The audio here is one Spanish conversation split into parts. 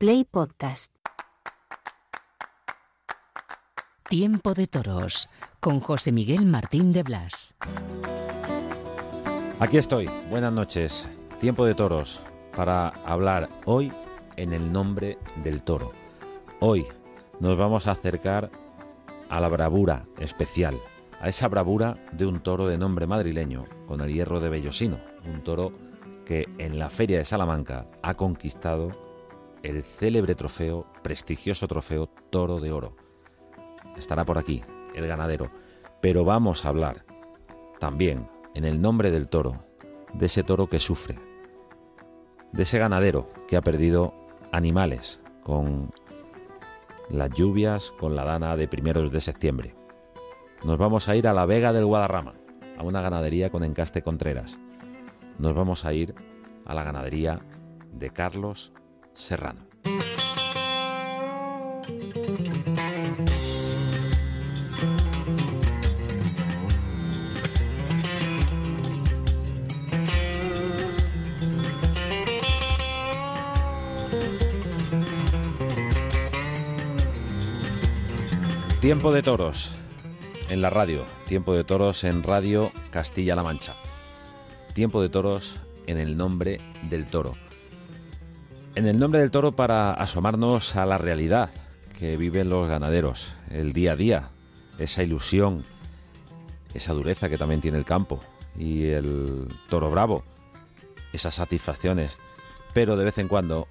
Play Podcast. Tiempo de Toros con José Miguel Martín de Blas. Aquí estoy, buenas noches. Tiempo de Toros para hablar hoy en el nombre del toro. Hoy nos vamos a acercar a la bravura especial, a esa bravura de un toro de nombre madrileño, con el hierro de Bellosino, un toro que en la Feria de Salamanca ha conquistado el célebre trofeo, prestigioso trofeo Toro de Oro. Estará por aquí el ganadero, pero vamos a hablar también, en el nombre del toro, de ese toro que sufre, de ese ganadero que ha perdido animales con las lluvias, con la dana de primeros de septiembre. Nos vamos a ir a la Vega del Guadarrama, a una ganadería con encaste Contreras nos vamos a ir a la ganadería de Carlos Serrano. Tiempo de toros en la radio, tiempo de toros en Radio Castilla-La Mancha. Tiempo de toros en el nombre del toro. En el nombre del toro para asomarnos a la realidad que viven los ganaderos, el día a día, esa ilusión, esa dureza que también tiene el campo y el toro bravo, esas satisfacciones. Pero de vez en cuando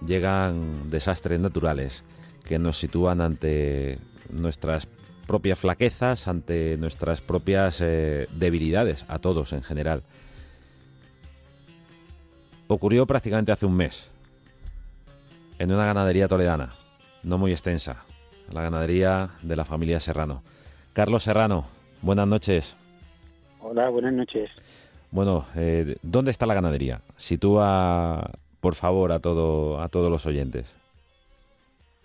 llegan desastres naturales que nos sitúan ante nuestras propias flaquezas, ante nuestras propias eh, debilidades, a todos en general ocurrió prácticamente hace un mes, en una ganadería toledana, no muy extensa, la ganadería de la familia Serrano. Carlos Serrano, buenas noches. Hola, buenas noches. Bueno, eh, ¿dónde está la ganadería? Sitúa, por favor, a, todo, a todos los oyentes.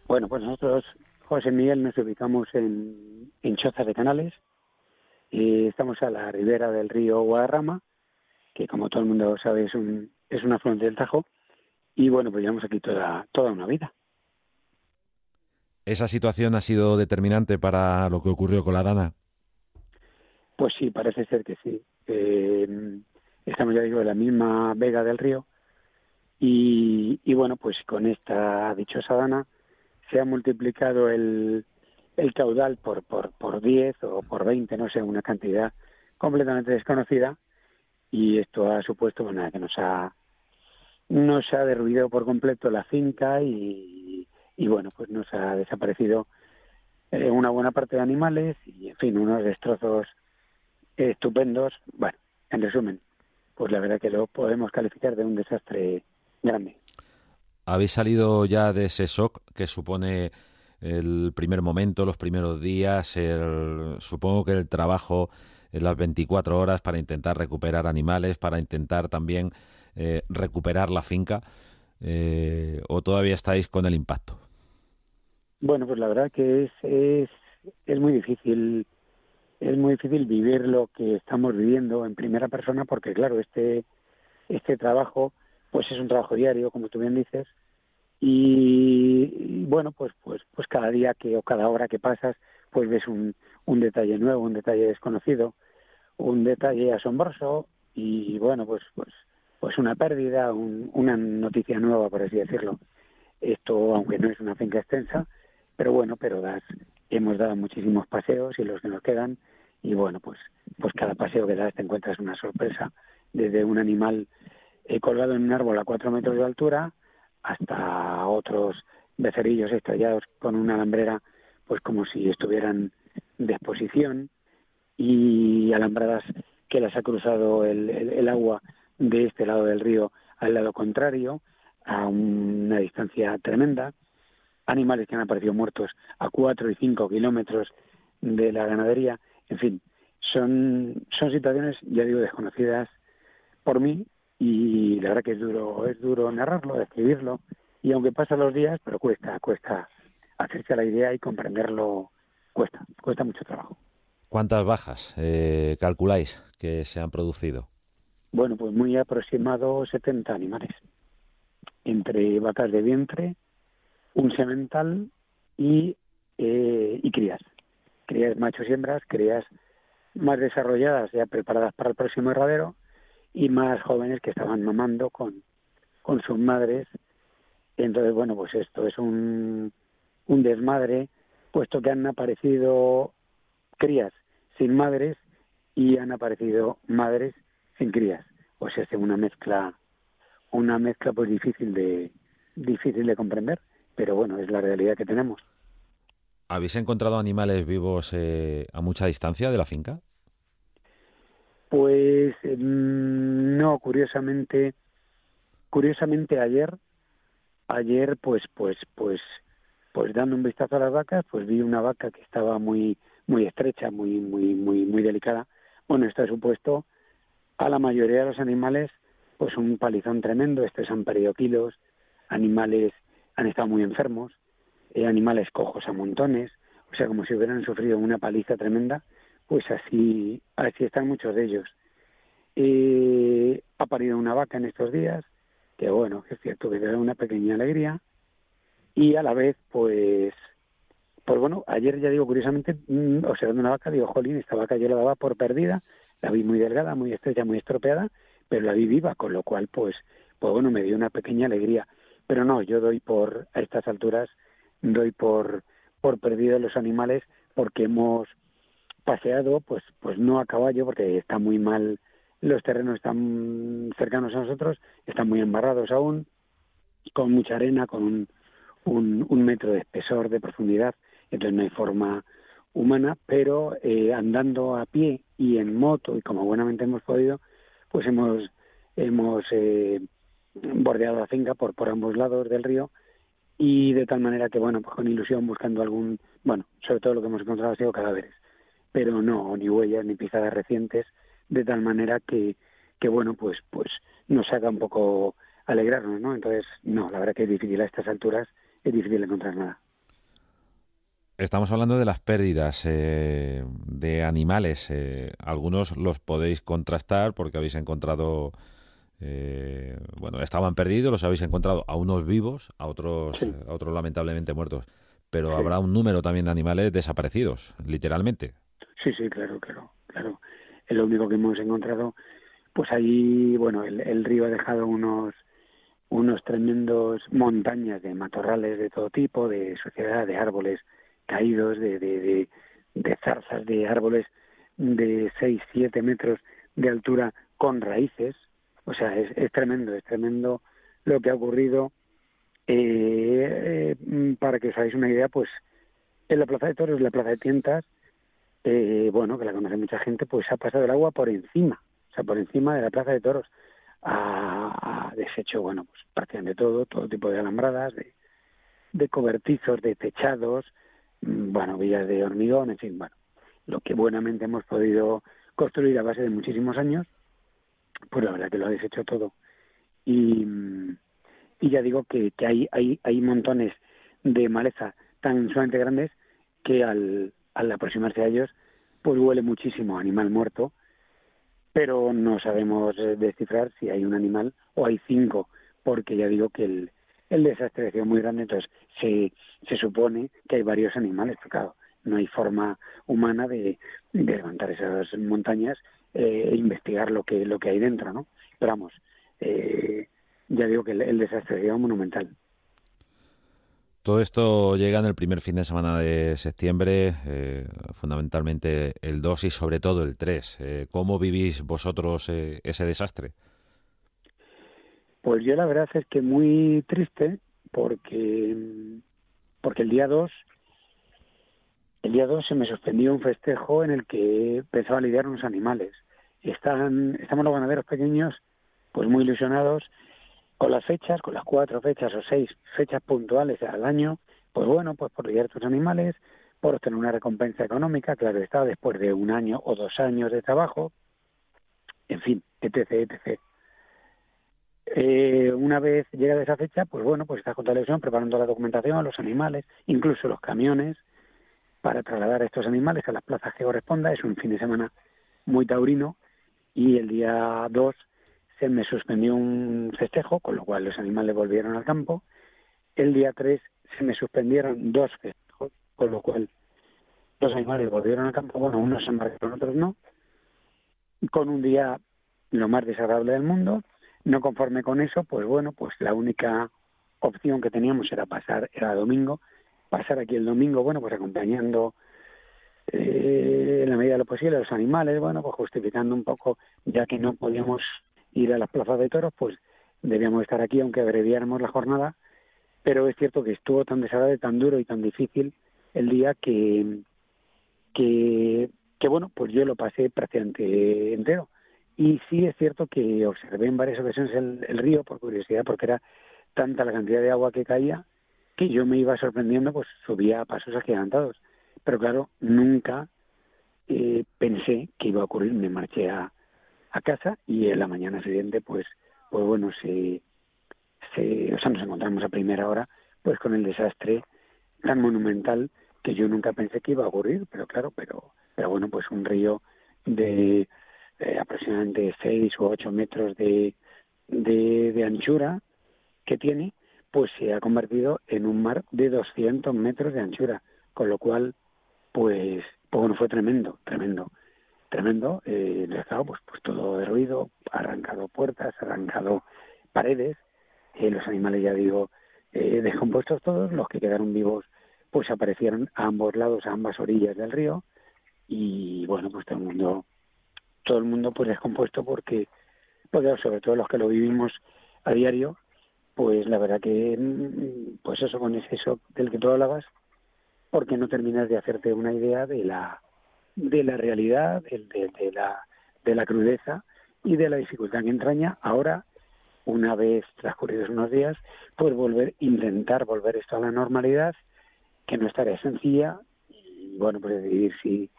Bueno, pues nosotros, José Miguel, nos ubicamos en, en Choza de Canales y estamos a la ribera del río Guadarrama, que como todo el mundo sabe es un, es una afluente del Tajo, y bueno, pues llevamos aquí toda, toda una vida. ¿Esa situación ha sido determinante para lo que ocurrió con la Dana? Pues sí, parece ser que sí. Eh, estamos, ya digo, en la misma vega del río y, y, bueno, pues con esta dichosa Dana se ha multiplicado el, el caudal por, por, por 10 o por 20, no sé, una cantidad completamente desconocida y esto ha supuesto bueno, que nos ha nos ha derruido por completo la finca y, bueno pues nos ha desaparecido eh, una buena parte de animales y en fin unos destrozos estupendos. Bueno en resumen pues la verdad que lo podemos calificar de un desastre grande. Habéis salido ya de ese shock que supone el primer momento los primeros días el, supongo que el trabajo en las 24 horas para intentar recuperar animales, para intentar también eh, recuperar la finca, eh, o todavía estáis con el impacto? Bueno, pues la verdad que es, es, es muy difícil es muy difícil vivir lo que estamos viviendo en primera persona porque claro este este trabajo pues es un trabajo diario como tú bien dices y, y bueno pues pues pues cada día que o cada hora que pasas pues ves un, un detalle nuevo un detalle desconocido un detalle asombroso y bueno pues pues pues una pérdida un, una noticia nueva por así decirlo. Esto aunque no es una finca extensa pero bueno pero das hemos dado muchísimos paseos y los que nos quedan y bueno pues pues cada paseo que das te encuentras una sorpresa. Desde un animal eh, colgado en un árbol a cuatro metros de altura hasta otros becerillos estrellados con una alambrera pues como si estuvieran de exposición y alambradas que las ha cruzado el, agua de este lado del río al lado contrario, a una distancia tremenda, animales que han aparecido muertos a cuatro y cinco kilómetros de la ganadería, en fin, son, son situaciones, ya digo, desconocidas por mí y la verdad que es duro, es duro narrarlo, describirlo y aunque pasan los días, pero cuesta, cuesta hacerse la idea y comprenderlo, cuesta, cuesta mucho trabajo. ¿Cuántas bajas eh, calculáis que se han producido? Bueno, pues muy aproximado 70 animales, entre vacas de vientre, un semental y, eh, y crías. Crías machos y hembras, crías más desarrolladas, ya preparadas para el próximo herradero, y más jóvenes que estaban mamando con, con sus madres. Entonces, bueno, pues esto es un, un desmadre, puesto que han aparecido crías sin madres y han aparecido madres sin crías. O sea, es una mezcla, una mezcla pues difícil de, difícil de comprender, pero bueno, es la realidad que tenemos. ¿Habéis encontrado animales vivos eh, a mucha distancia de la finca? Pues mm, no, curiosamente, curiosamente ayer, ayer pues, pues, pues, pues dando un vistazo a las vacas, pues vi una vaca que estaba muy, muy estrecha, muy, muy, muy, muy delicada. Bueno, esto ha supuesto a la mayoría de los animales, pues un palizón tremendo. Estos han perdido kilos, animales han estado muy enfermos, eh, animales cojos a montones, o sea, como si hubieran sufrido una paliza tremenda, pues así, así están muchos de ellos. Eh, ha parido una vaca en estos días, que bueno, es cierto que da una pequeña alegría, y a la vez, pues, pues bueno, ayer ya digo, curiosamente, mm, observando una vaca, digo, jolín, esta vaca yo la daba por perdida, la vi muy delgada, muy estrecha, muy estropeada, pero la vi viva, con lo cual, pues, pues bueno, me dio una pequeña alegría. Pero no, yo doy por, a estas alturas, doy por, por perdido los animales porque hemos paseado, pues, pues no a caballo, porque está muy mal, los terrenos están cercanos a nosotros, están muy embarrados aún, con mucha arena, con un, metro de espesor, de profundidad, entonces no hay forma humana, pero eh, andando a pie y en moto y como buenamente hemos podido, pues hemos hemos eh, bordeado la finca por, por ambos lados del río y de tal manera que, bueno, pues con ilusión buscando algún, bueno, sobre todo lo que hemos encontrado ha sido cadáveres, pero no, ni huellas ni pisadas recientes, de tal manera que, que bueno, pues, pues nos haga un poco alegrarnos, ¿no? Entonces, no, la verdad que es difícil a estas alturas, es difícil encontrar nada. Estamos hablando de las pérdidas eh, de animales. Eh, algunos los podéis contrastar porque habéis encontrado eh, bueno, estaban perdidos, los habéis encontrado a unos vivos, a otros, a otros lamentablemente muertos. Pero habrá un número también de animales desaparecidos, literalmente. Sí, sí, claro, claro, claro. Es lo único que hemos encontrado. Pues ahí, bueno, el, río ha dejado unos unos tremendos montañas de matorrales de todo tipo, de suciedad, de árboles caídos, de, de, de, de zarzas, de árboles de 6, 7 metros de altura con raíces, o sea, es, es tremendo, es tremendo lo que ha ocurrido. Eh, eh, para que os hagáis una idea, pues en la Plaza de Toros, la Plaza de Tientas, eh, bueno, que la conoce mucha gente, pues ha pasado el agua por encima, o sea, por encima de la Plaza de Toros. Ha, deshecho, bueno, pues prácticamente todo, todo tipo de alambradas, de, de cobertizos, de techados, bueno, villas de hormigón, en fin, bueno, lo que buenamente hemos podido construir a base de muchísimos años pues la verdad que lo ha deshecho todo. Y, y ya digo que, que hay, hay, hay montones de maleza tan sumamente grandes que al, al aproximarse a ellos, pues huele muchísimo animal muerto, pero no sabemos descifrar si hay un animal o hay cinco, porque ya digo que el, el desastre ha sido muy grande, entonces se, se supone que hay varios animales, pero no hay forma humana de, de levantar esas montañas eh, investigar lo que lo que hay dentro, ¿no? Pero vamos, eh, ya digo que el, desastre sería monumental. Todo esto llega en el primer fin de semana de septiembre, eh, fundamentalmente el 2 y sobre todo el 3. Eh, ¿Cómo vivís vosotros ese desastre? Pues yo la verdad es que muy triste porque, porque el día 2 el día 2 se me suspendió un festejo en el que empezaba a lidiar unos animales. Están, estamos los ganaderos pequeños pues muy ilusionados con las fechas, con las cuatro fechas o seis fechas puntuales al año, pues bueno, pues por lidiar estos animales, por obtener una recompensa económica, claro está, después de un año o dos años de trabajo, en fin, etc., etc. Eh, una vez llega esa fecha, pues bueno, pues estás con televisión preparando la documentación, los animales, incluso los camiones, para trasladar a estos animales a las plazas que corresponda. Es un fin de semana muy taurino y el día 2 se me suspendió un festejo, con lo cual los animales volvieron al campo. El día 3 se me suspendieron dos festejos, con lo cual los animales volvieron al campo, bueno, unos se embarcaron, otros no, con un día lo más desagradable del mundo, no conforme con eso, pues bueno, pues la única opción que teníamos era pasar, era domingo, pasar aquí el domingo, bueno, pues acompañando eh, en la medida de lo posible a los animales, bueno, pues justificando un poco, ya que no podíamos ir a las plazas de toros, pues debíamos estar aquí, aunque abreviáramos la jornada, pero es cierto que estuvo tan desagradable, tan duro y tan difícil el día que, que, que bueno, pues yo lo pasé prácticamente entero. Y sí es cierto que observé en varias ocasiones el, río, por curiosidad, porque era tanta la cantidad de agua que caía, que yo me iba sorprendiendo, pues subía a pasos agigantados. Pero claro, nunca eh, pensé que iba a ocurrir. Me marché a, a casa y en la mañana siguiente, pues, pues bueno, se, se, o sea, nos encontramos a primera hora, pues con el desastre tan monumental que yo nunca pensé que iba a ocurrir, pero claro, pero, pero bueno, pues un río de eh, aproximadamente 6 u 8 metros de, de, de, anchura que tiene, pues se ha convertido en un mar de 200 metros de anchura, con lo cual, pues, pues bueno, fue tremendo, tremendo, tremendo. Eh, el estado, pues, pues todo derruido, arrancado puertas, arrancado paredes, eh, los animales, ya digo, eh, descompuestos todos, los que quedaron vivos, pues aparecieron a ambos lados, a ambas orillas del río, y bueno, pues todo el mundo todo el mundo pues descompuesto porque, pues sobre todo los que lo vivimos a diario, pues la verdad que, mm, pues eso con ese shock del que tú hablabas, porque no terminas de hacerte una idea de la de la realidad, de, de, de la de la crudeza y de la dificultad que entraña ahora una vez transcurridos unos días, pues volver, intentar volver esto a la normalidad, que no es tarea sencilla, y bueno, pues decidir si,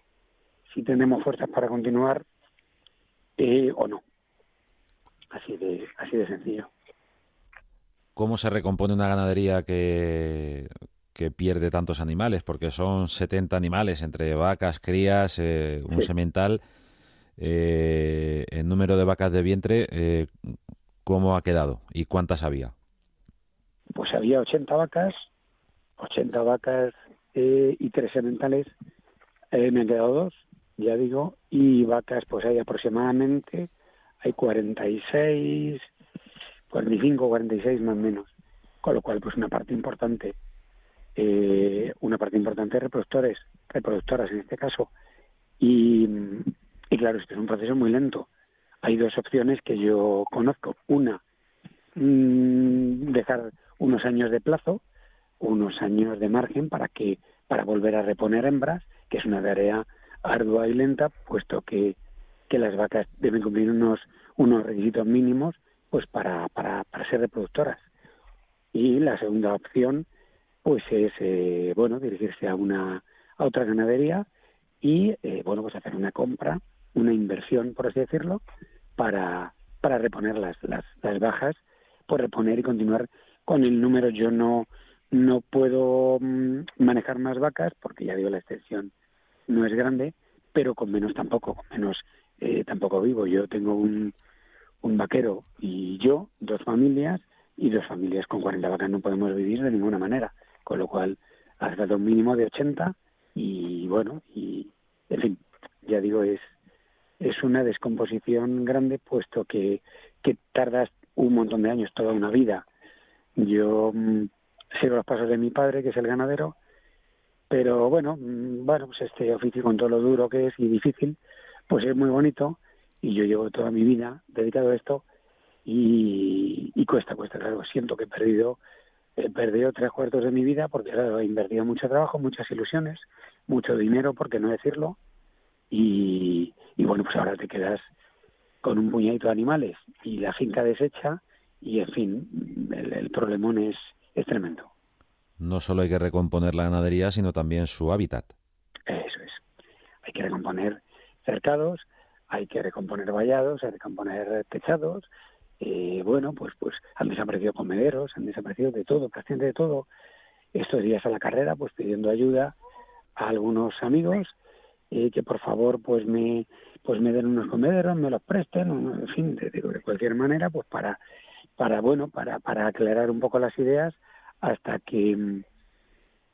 si tenemos fuerzas para continuar eh, o no. Así de, así de sencillo. ¿Cómo se recompone una ganadería que, que pierde tantos animales? Porque son 70 animales entre vacas, crías, eh, un sí. semental. Eh, el número de vacas de vientre, eh, ¿cómo ha quedado y cuántas había? Pues había 80 vacas, 80 vacas eh, y tres sementales. Eh, me han quedado dos ya digo, y vacas pues hay aproximadamente, hay 46, 45, 46 más o menos, con lo cual pues una parte importante, eh, una parte importante de reproductores, reproductoras en este caso, y, y claro, este es un proceso muy lento. Hay dos opciones que yo conozco. Una, mmm, dejar unos años de plazo, unos años de margen para que para volver a reponer hembras, que es una tarea ardua y lenta, puesto que, que las vacas deben cumplir unos, unos requisitos mínimos pues para, para, para ser reproductoras. Y la segunda opción pues es eh, bueno dirigirse a una a otra ganadería y eh, bueno pues hacer una compra, una inversión por así decirlo, para, para reponer las, las, las bajas, por reponer y continuar con el número. Yo no no puedo mmm, manejar más vacas porque ya digo la extensión no es grande, pero con menos tampoco, con menos eh, tampoco vivo. Yo tengo un, un vaquero y yo, dos familias, y dos familias con 40 vacas no podemos vivir de ninguna manera, con lo cual has dado un mínimo de 80 y bueno, y en fin, ya digo, es es una descomposición grande puesto que, que tardas un montón de años, toda una vida. Yo mmm, sigo los pasos de mi padre, que es el ganadero, pero bueno, mm, bueno, pues este oficio con todo lo duro que es y difícil, pues es muy bonito y yo llevo toda mi vida dedicado a esto y, y cuesta, cuesta, claro, siento que he perdido, he perdido tres cuartos de mi vida porque he invertido mucho trabajo, muchas ilusiones, mucho dinero, por qué no decirlo, y, y bueno, pues ahora te quedas con un puñadito de animales y la finca deshecha y en fin, el, el problemón es, es tremendo no solo hay que recomponer la ganadería, sino también su hábitat. Eso es. Hay que recomponer cercados, hay que recomponer vallados, hay que recomponer techados. Eh, bueno, pues pues han desaparecido comederos, han desaparecido de todo, prácticamente de todo. Estos días a la carrera, pues pidiendo ayuda a algunos amigos que por favor pues me pues me den unos comederos, me los presten, en fin, de, de cualquier manera, pues para para bueno para para aclarar un poco las ideas hasta que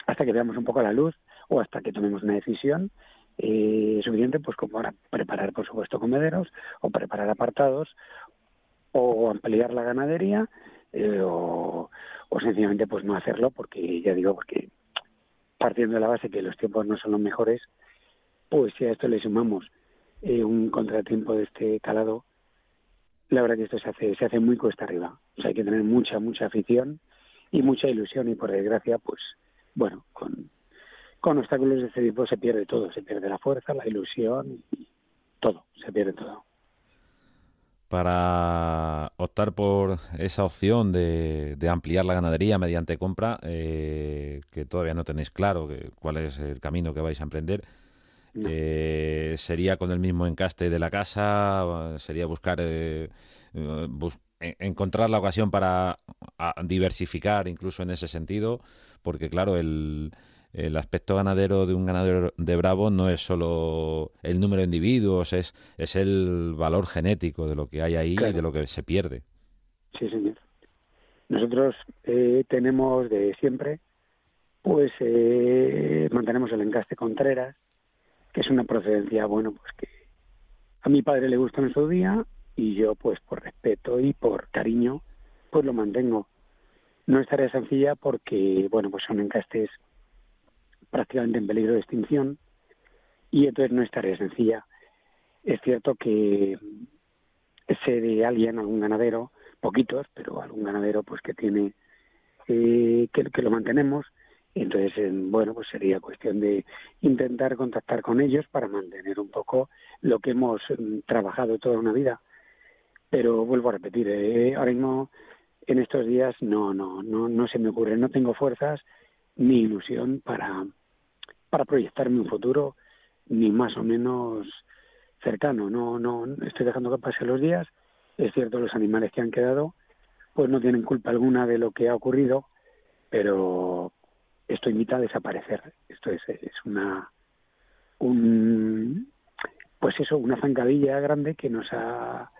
hasta que veamos un poco la luz o hasta que tomemos una decisión eh, suficiente, pues como ahora preparar, por supuesto, comederos o preparar apartados o ampliar la ganadería eh, o, o sencillamente pues no hacerlo porque ya digo porque partiendo de la base que los tiempos no son los mejores pues si a esto le sumamos eh, un contratiempo de este calado la verdad que esto se hace se hace muy cuesta arriba. O sea hay que tener mucha mucha afición y mucha ilusión y por desgracia pues bueno con con obstáculos de este tipo se pierde todo se pierde la fuerza la ilusión y todo se pierde todo para optar por esa opción de, de ampliar la ganadería mediante compra, eh, que todavía no tenéis claro que, cuál es el camino que vais a emprender, No. eh, ¿sería con el mismo encaste de la casa? ¿Sería buscar eh, bus- encontrar la ocasión para diversificar incluso en ese sentido? Porque claro, el, el aspecto ganadero de un ganadero de Bravo no es solo el número de individuos, es, es el valor genético de lo que hay ahí y de lo que se pierde. Sí, señor. Nosotros eh, tenemos de siempre, pues eh, mantenemos el encaste Contreras, que es una procedencia, bueno, pues que a mi padre le gustó en su día y yo, pues por respeto y por cariño, pues lo mantengo. No es tarea sencilla porque, bueno, pues son encastes prácticamente en peligro de extinción y entonces no es tarea sencilla. Es cierto que sé de alguien, algún ganadero, poquitos, pero algún ganadero pues que tiene eh, que, que lo mantenemos. Entonces, bueno, pues sería cuestión de intentar contactar con ellos para mantener un poco lo que hemos mm, trabajado toda una vida. Pero vuelvo a repetir, eh, ahora mismo en estos días no, no, no, no se me ocurre, no tengo fuerzas ni ilusión para, para proyectarme un futuro ni más o menos cercano. No, no, estoy dejando que pasen los días. Es cierto, los animales que han quedado, pues no tienen culpa alguna de lo que ha ocurrido, pero esto invita a desaparecer. Esto es, es una, un, pues eso, una zancadilla grande que nos ha,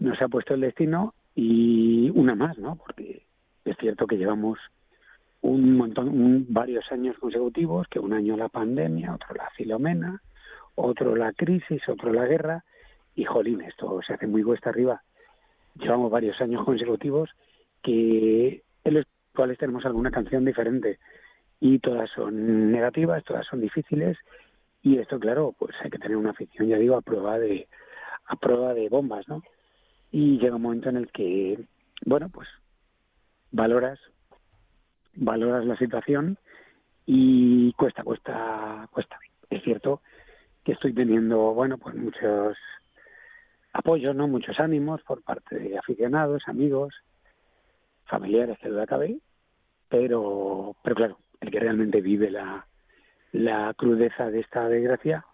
nos ha puesto el destino y una más, ¿no? Porque es cierto que llevamos un montón, un- varios años consecutivos, que un año la pandemia, otro la filomena, otro la crisis, otro la guerra, y jolín, esto se hace muy cuesta arriba. Llevamos varios años consecutivos que en los cuales tenemos alguna canción diferente y todas son negativas, todas son difíciles y esto claro, pues hay que tener una afición, ya digo, a prueba de a prueba de bombas, ¿no? Y llega un momento en el que bueno, pues valoras valoras la situación y cuesta, cuesta, cuesta. Es cierto que estoy teniendo, bueno, pues muchos apoyos, ¿no? Muchos ánimos por parte de aficionados, amigos, familiares, que duda cabe, pero, pero claro, el que realmente vive la, la crudeza de esta desgracia,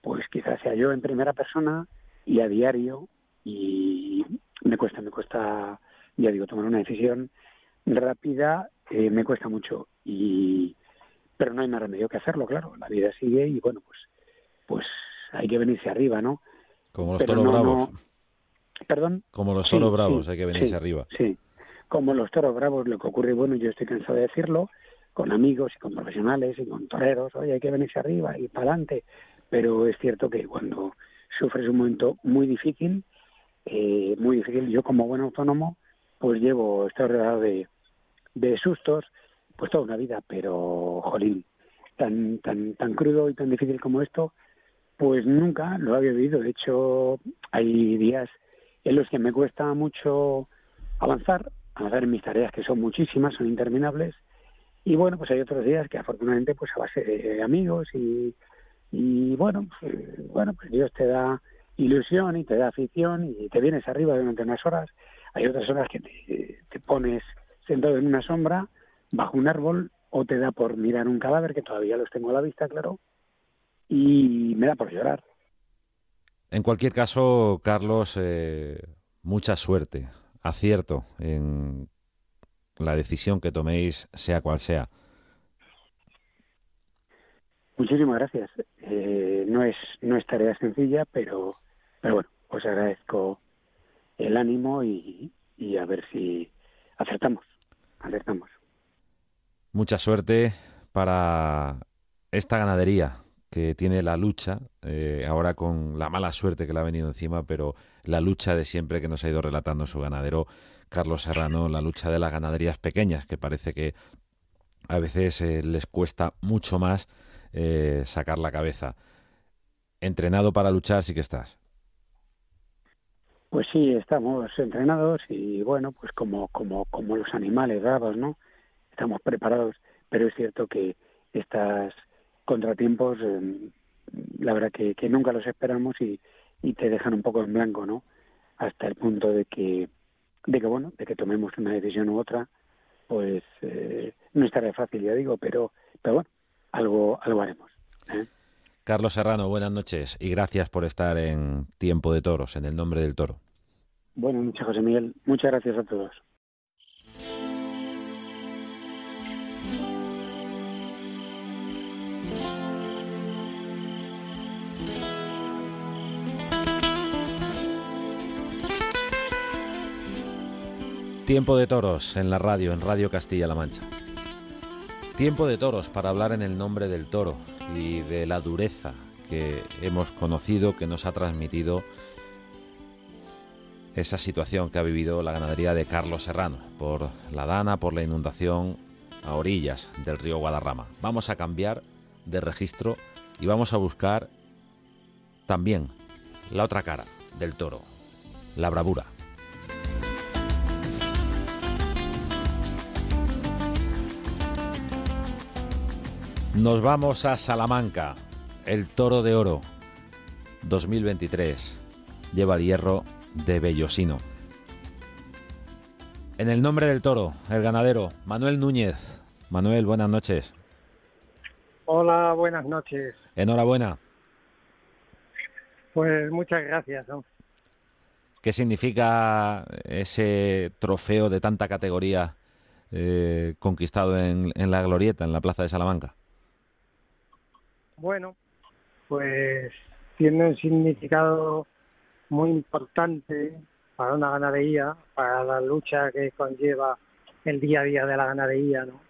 pues quizás sea yo en primera persona y a diario y me cuesta, me cuesta, ya digo, tomar una decisión rápida, eh, me cuesta mucho y pero no hay más remedio que hacerlo, claro, la vida sigue y bueno, pues pues hay que venirse arriba, ¿no? Como los toros no- bravos. no- Perdón. Como los toros sí, bravos, hay que venirse sí, arriba. Sí, como los toros bravos, lo que ocurre, bueno, yo estoy cansado de decirlo, con amigos y con profesionales y con toreros, oye, hay que venirse arriba y para adelante, pero es cierto que cuando sufres un momento muy difícil, eh, muy difícil, yo como buen autónomo, pues llevo, estoy rodeado de, sustos, pues toda una vida, pero, jolín, tan, tan, tan crudo y tan difícil como esto, pues nunca lo había vivido. De hecho, hay días en los que me cuesta mucho avanzar, avanzar en mis tareas, que son muchísimas, son interminables. Y bueno, pues hay otros días que afortunadamente, pues a base de amigos y, y bueno, pues, eh, bueno, pues Dios te da ilusión y te da afición y te vienes arriba durante unas horas. Hay otras horas que te, te pones sentado en una sombra, bajo un árbol, o te da por mirar un cadáver, que todavía los tengo a la vista, claro, y me da por llorar. En cualquier caso, Carlos, eh, mucha suerte, acierto en la decisión que toméis, sea cual sea. Muchísimas gracias. Eh, no es no es tarea sencilla, pero pero bueno, os agradezco el ánimo y, y a ver si acertamos, acertamos. Mucha suerte para esta ganadería que tiene la lucha, eh, ahora con la mala suerte que le ha venido encima, pero la lucha de siempre que nos ha ido relatando su ganadero Carlos Serrano, la lucha de las ganaderías pequeñas, que parece que a veces eh, les cuesta mucho más eh, sacar la cabeza. Entrenado para luchar sí que estás. Pues sí, estamos entrenados y bueno, pues como como como los animales bravos, ¿no? Estamos preparados, pero es cierto que estas contratiempos, eh, la verdad que, nunca los esperamos y, y te dejan un poco en blanco, ¿no? Hasta el punto de que, de que bueno, de que tomemos una decisión u otra, pues eh, no estará fácil, ya digo, pero, pero bueno, algo, algo haremos. ¿eh? Carlos Serrano, buenas noches y gracias por estar en Tiempo de Toros, en el nombre del toro. Buenas noches, José Miguel. Muchas gracias a todos. Tiempo de toros en la radio, en Radio Castilla-La Mancha. Tiempo de toros para hablar en el nombre del toro y de la dureza que hemos conocido, que nos ha transmitido esa situación que ha vivido la ganadería de Carlos Serrano por la dana, por la inundación a orillas del río Guadarrama. Vamos a cambiar de registro y vamos a buscar también la otra cara del toro, la bravura. Nos vamos a Salamanca, el Toro de Oro 2023. Lleva el hierro de Bellosino. En el nombre del toro, el ganadero, Manuel Núñez. Manuel, buenas noches. Hola, buenas noches. Enhorabuena. Pues muchas gracias. ¿no? ¿Qué significa ese trofeo de tanta categoría eh, conquistado en, en la Glorieta, en la Plaza de Salamanca? Bueno, pues tiene un significado muy importante para una ganadería, para la lucha que conlleva el día a día de la ganadería, ¿no?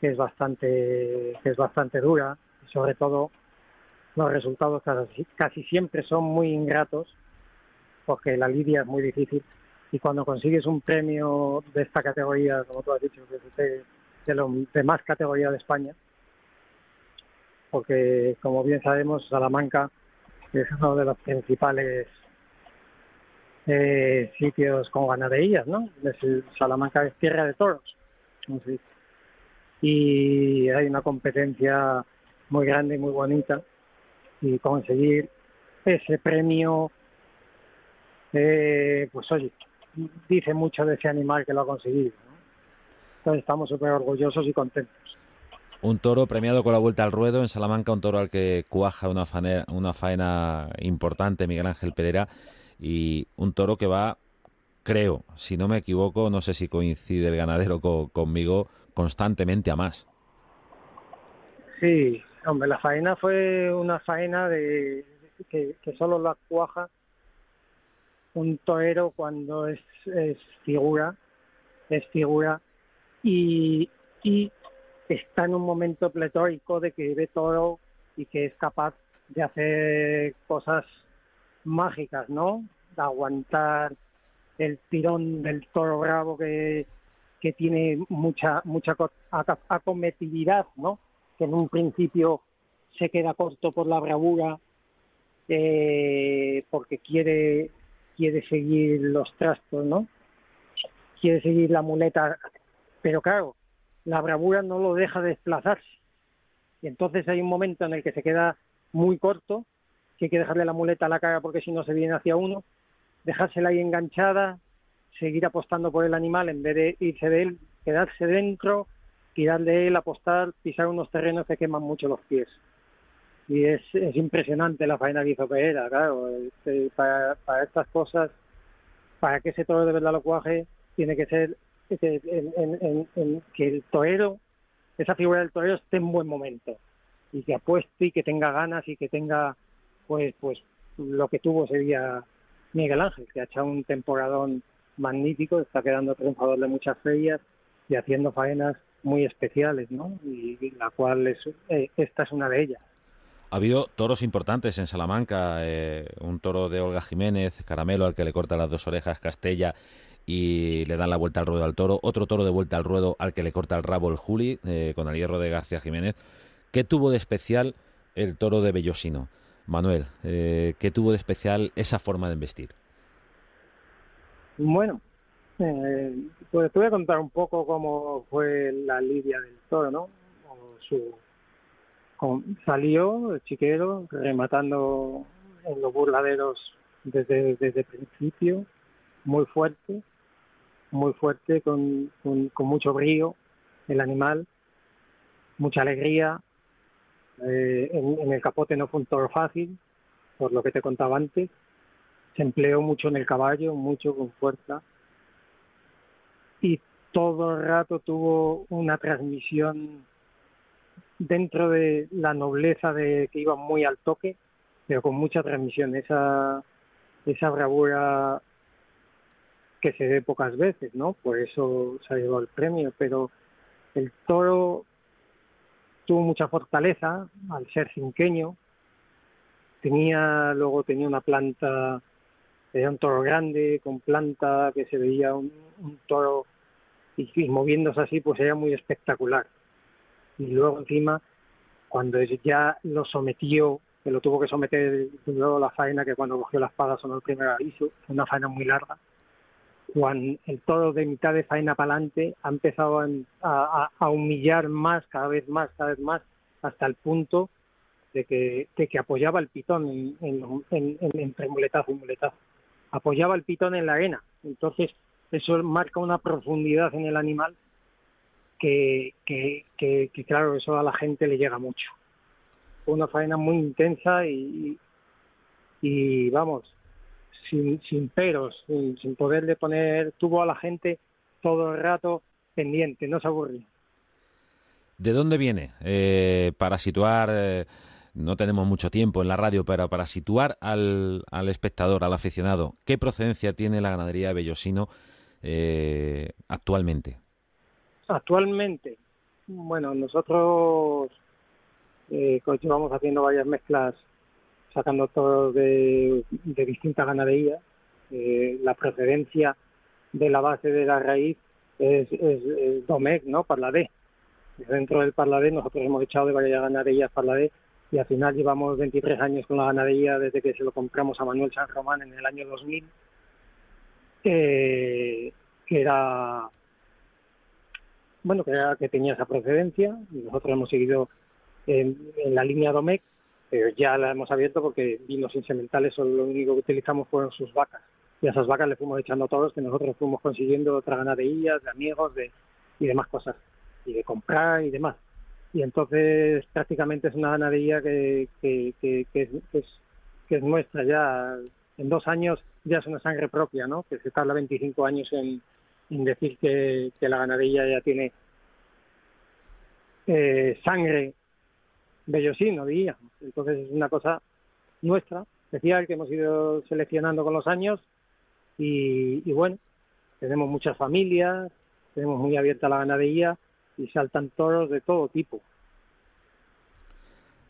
que es bastante que es bastante dura y sobre todo los resultados casi, siempre son muy ingratos porque la lidia es muy difícil y cuando consigues un premio de esta categoría, como tú has dicho, de, de, lo, de más categoría de España, porque como bien sabemos Salamanca es uno de los principales eh, sitios con ganaderías, ¿no? Es el, Salamanca es tierra de toros, y hay una competencia muy grande y muy bonita y conseguir ese premio, eh, pues oye, dice mucho de ese animal que lo ha conseguido. Entonces estamos súper orgullosos y contentos. Un toro premiado con la vuelta al ruedo. En Salamanca, un toro al que cuaja una, faena, una faena importante Miguel Ángel Pereira. Y un toro que va, creo, si no me equivoco, no sé si coincide el ganadero co conmigo, constantemente a más. Sí, hombre, la faena fue una faena de que, que solo la cuaja un torero cuando es, es figura, es figura. Y, y está en un momento pletórico de que ve todo y que es capaz de hacer cosas mágicas, ¿no? De aguantar el tirón del toro bravo que, que tiene mucha mucha acometividad, ¿no? Que en un principio se queda corto por la bravura eh, porque quiere quiere seguir los trastos, ¿no? Quiere seguir la muleta, pero claro, la bravura no lo deja desplazarse. Y entonces hay un momento en el que se queda muy corto, que hay que dejarle la muleta a la cara porque si no se viene hacia uno, dejársela ahí enganchada, seguir apostando por el animal en vez de irse de él, quedarse dentro, tirar de él, apostar, pisar unos terrenos que queman mucho los pies. Y es, es impresionante la faena que hizo Pereira, claro. Este, para, para estas cosas, para que ese toro de verdad lo cuaje, tiene que ser en, que el torero, esa figura del torero esté en buen momento y que apueste y que tenga ganas y que tenga pues pues lo que tuvo ese día Miguel Ángel, que ha echado un temporadón magnífico, está quedando triunfador de muchas ferias y haciendo faenas muy especiales, ¿no? Y, la cual es, eh, esta es una de ellas. Ha habido toros importantes en Salamanca, eh, un toro de Olga Jiménez, Caramelo, al que le corta las dos orejas, Castella, y le dan la vuelta al ruedo al toro, otro toro de vuelta al ruedo al que le corta el rabo el Juli, eh, con el hierro de García Jiménez. ¿Qué tuvo de especial el toro de Bellosino? Manuel, eh, ¿qué tuvo de especial esa forma de investir? Bueno, pues te voy a contar un poco cómo fue la lidia del toro, ¿no? su, salió el chiquero rematando en los burladeros desde, desde el principio, muy fuerte, muy fuerte, con, mucho brío el animal, mucha alegría. Eh, en, en, el capote no fue un toro fácil, por lo que te contaba antes. Se empleó mucho en el caballo, mucho con fuerza. Y todo el rato tuvo una transmisión dentro de la nobleza de que iba muy al toque, pero con mucha transmisión, esa, esa bravura que se ve pocas veces, ¿no? Por eso se ha llevado el premio, pero el toro tuvo mucha fortaleza al ser cinqueño, tenía, luego tenía una planta, era un toro grande, con planta, que se veía un, toro y, y moviéndose así, pues era muy espectacular y luego encima cuando ya lo sometió, que lo tuvo que someter luego la faena, que cuando cogió la espada sonó el primer aviso, fue una faena muy larga, cuando el toro de mitad de faena para adelante ha empezado a, humillar más, cada vez más, cada vez más, hasta el punto de que, apoyaba el pitón en, en, entre muletazo y muletazo. Apoyaba el pitón en la arena. Entonces, eso marca una profundidad en el animal que, claro, eso a la gente le llega mucho. Una faena muy intensa y, y vamos, sin, sin peros, sin, sin poderle poner, tuvo a la gente todo el rato pendiente, no se aburrió. ¿De dónde viene? Eh, para situar, eh, no tenemos mucho tiempo en la radio, pero para situar al, al espectador, al aficionado, ¿qué procedencia tiene la ganadería de Bellosino eh, actualmente? Actualmente, bueno, nosotros eh, llevamos haciendo varias mezclas, sacando todo de, distintas ganaderías. Eh, la procedencia de la base de la raíz es, es, Domec, ¿no? Parladé. Dentro del Parladé nosotros hemos echado de varias ganaderías Parladé y al final llevamos 23 años con la ganadería desde que se lo compramos a Manuel San Román en el año 2000, eh, que era bueno, que, que tenía esa procedencia. Nosotros hemos seguido en, la línea Domec, pero ya la hemos abierto porque vinos insementales son lo único que utilizamos fueron sus vacas. Y a esas vacas le fuimos echando todos que nosotros fuimos consiguiendo otra ganaderías, de amigos de, y demás cosas, y de comprar y demás. Y entonces prácticamente es una ganadería que, que, que, que, es, que es nuestra ya. En dos años ya es una sangre propia, ¿no? Que se tarda 25 años en, decir que, la ganadería ya tiene eh, sangre bellosino, diríamos. Entonces es una cosa nuestra, especial, que hemos ido seleccionando con los años y, bueno, tenemos muchas familias, tenemos muy abierta la ganadería y saltan toros de todo tipo.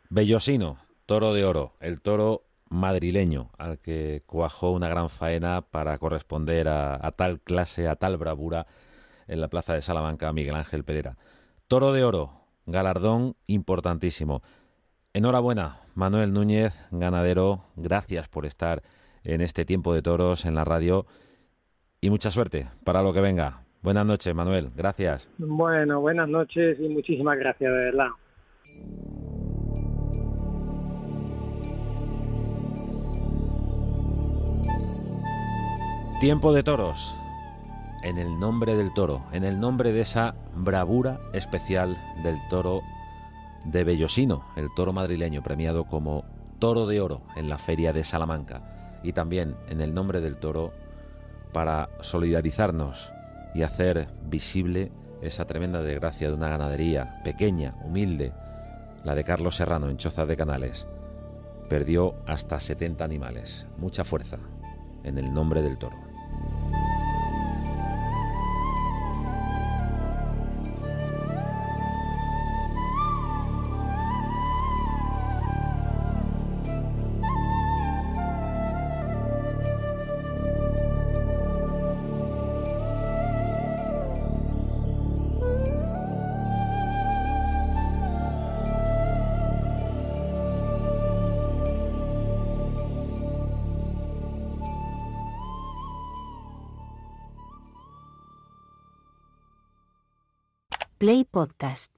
Bellosino, toro de oro, el toro madrileño al que cuajó una gran faena para corresponder a, tal clase, a tal bravura en la plaza de Salamanca Miguel Ángel Pereira. Toro de oro, galardón importantísimo. Enhorabuena, Manuel Núñez, ganadero, gracias por estar en este tiempo de toros en la radio y mucha suerte para lo que venga. Buenas noches, Manuel, gracias. Bueno, buenas noches y muchísimas gracias, de verdad. Tiempo de toros. En el nombre del toro, en el nombre de esa bravura especial del toro de Bellosino, el toro madrileño premiado como toro de oro en la feria de Salamanca. Y también en el nombre del toro para solidarizarnos y hacer visible esa tremenda desgracia de una ganadería pequeña, humilde, la de Carlos Serrano en Choza de Canales. Perdió hasta 70 animales. Mucha fuerza en el nombre del toro. Podcast.